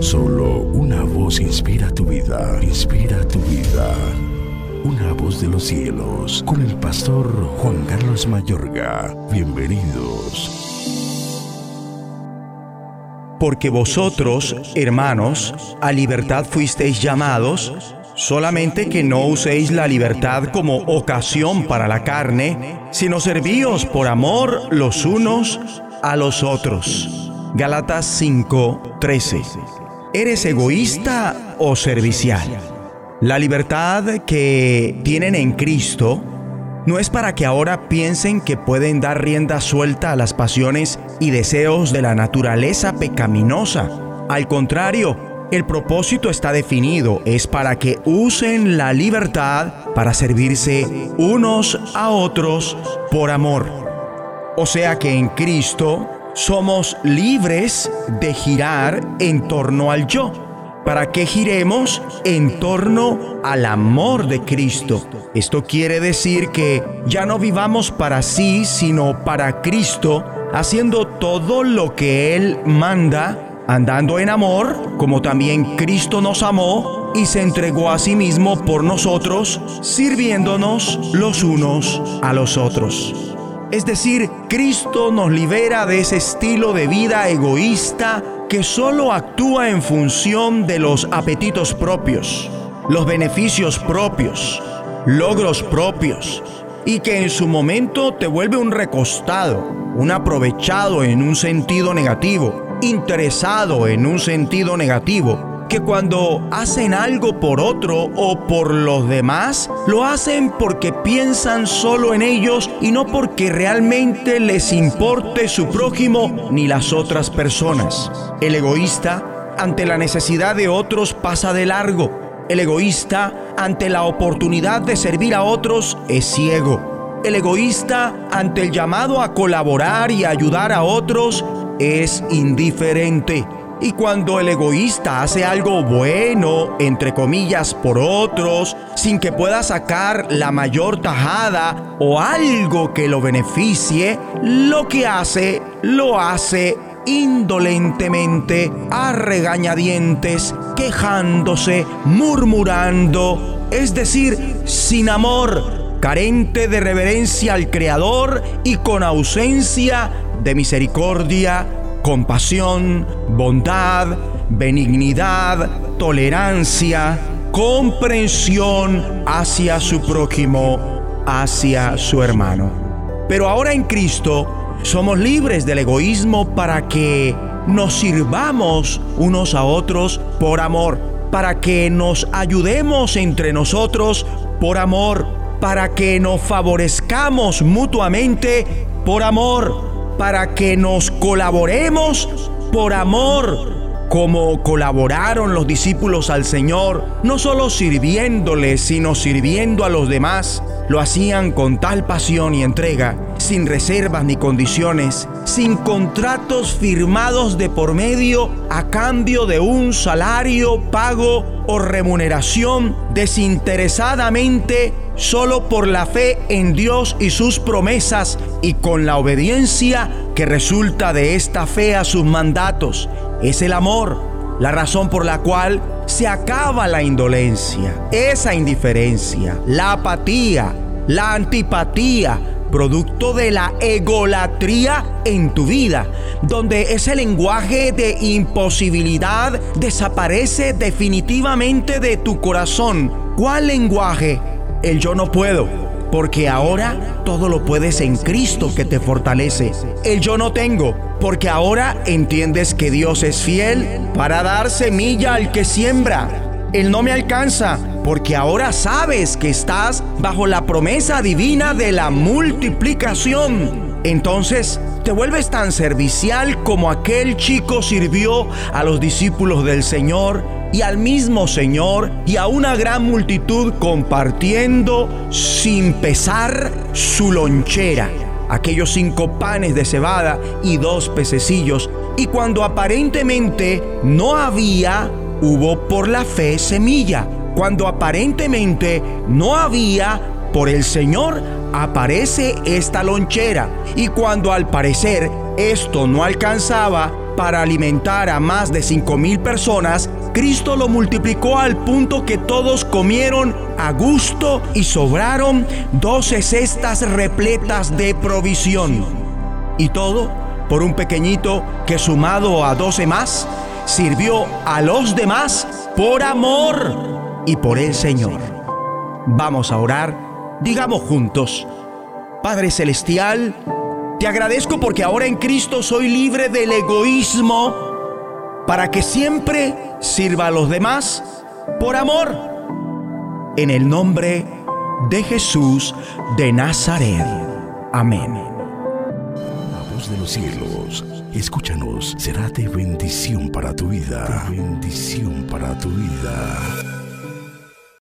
Solo una voz inspira tu vida, inspira tu vida. Una voz de los cielos, con el pastor Juan Carlos Mayorga. Bienvenidos. Porque vosotros, hermanos, a libertad fuisteis llamados, solamente que no uséis la libertad como ocasión para la carne, sino servíos por amor los unos a los otros. Galatas 5:13. ¿Eres egoísta o servicial? La libertad que tienen en Cristo no es para que ahora piensen que pueden dar rienda suelta a las pasiones y deseos de la naturaleza pecaminosa. Al contrario, el propósito está definido, es para que usen la libertad para servirse unos a otros por amor. O sea que en Cristo somos libres de girar en torno al yo, para que giremos en torno al amor de Cristo. Esto quiere decir que ya no vivamos para sí, sino para Cristo, haciendo todo lo que Él manda, andando en amor, como también Cristo nos amó y se entregó a sí mismo por nosotros, sirviéndonos los unos a los otros. Es decir, Cristo nos libera de ese estilo de vida egoísta que solo actúa en función de los apetitos propios, los beneficios propios, logros propios, y que en su momento te vuelve un recostado, un aprovechado en un sentido negativo, interesado en un sentido negativo, que cuando hacen algo por otro o por los demás, lo hacen porque piensan solo en ellos y no porque realmente les importe su prójimo ni las otras personas. El egoísta, ante la necesidad de otros, pasa de largo. El egoísta, ante la oportunidad de servir a otros, es ciego. El egoísta, ante el llamado a colaborar y ayudar a otros, es indiferente. Y cuando el egoísta hace algo bueno, entre comillas, por otros, sin que pueda sacar la mayor tajada o algo que lo beneficie, lo que hace, lo hace indolentemente, a regañadientes, quejándose, murmurando, es decir, sin amor, carente de reverencia al Creador y con ausencia de misericordia compasión, bondad, benignidad, tolerancia, comprensión hacia su prójimo, hacia su hermano. Pero ahora en Cristo somos libres del egoísmo para que nos sirvamos unos a otros por amor, para que nos ayudemos entre nosotros por amor, para que nos favorezcamos mutuamente por amor para que nos colaboremos por amor, como colaboraron los discípulos al Señor, no solo sirviéndole, sino sirviendo a los demás. Lo hacían con tal pasión y entrega, sin reservas ni condiciones, sin contratos firmados de por medio a cambio de un salario, pago o remuneración desinteresadamente solo por la fe en Dios y sus promesas y con la obediencia que resulta de esta fe a sus mandatos. Es el amor, la razón por la cual se acaba la indolencia, esa indiferencia, la apatía, la antipatía, producto de la egolatría en tu vida, donde ese lenguaje de imposibilidad desaparece definitivamente de tu corazón. ¿Cuál lenguaje? El yo no puedo, porque ahora todo lo puedes en Cristo que te fortalece. El yo no tengo, porque ahora entiendes que Dios es fiel para dar semilla al que siembra. Él no me alcanza, porque ahora sabes que estás bajo la promesa divina de la multiplicación. Entonces te vuelves tan servicial como aquel chico sirvió a los discípulos del Señor y al mismo Señor y a una gran multitud compartiendo sin pesar su lonchera, aquellos cinco panes de cebada y dos pececillos. Y cuando aparentemente no había, hubo por la fe semilla. Cuando aparentemente no había, por el Señor aparece esta lonchera. Y cuando al parecer esto no alcanzaba, para alimentar a más de cinco mil personas, Cristo lo multiplicó al punto que todos comieron a gusto y sobraron doce cestas repletas de provisión. Y todo por un pequeñito que sumado a doce más, sirvió a los demás por amor y por el Señor. Vamos a orar, digamos juntos, Padre Celestial, te agradezco porque ahora en Cristo soy libre del egoísmo para que siempre sirva a los demás por amor. En el nombre de Jesús de Nazaret. Amén. La voz de los cielos, escúchanos, será de bendición para tu vida. bendición para tu vida.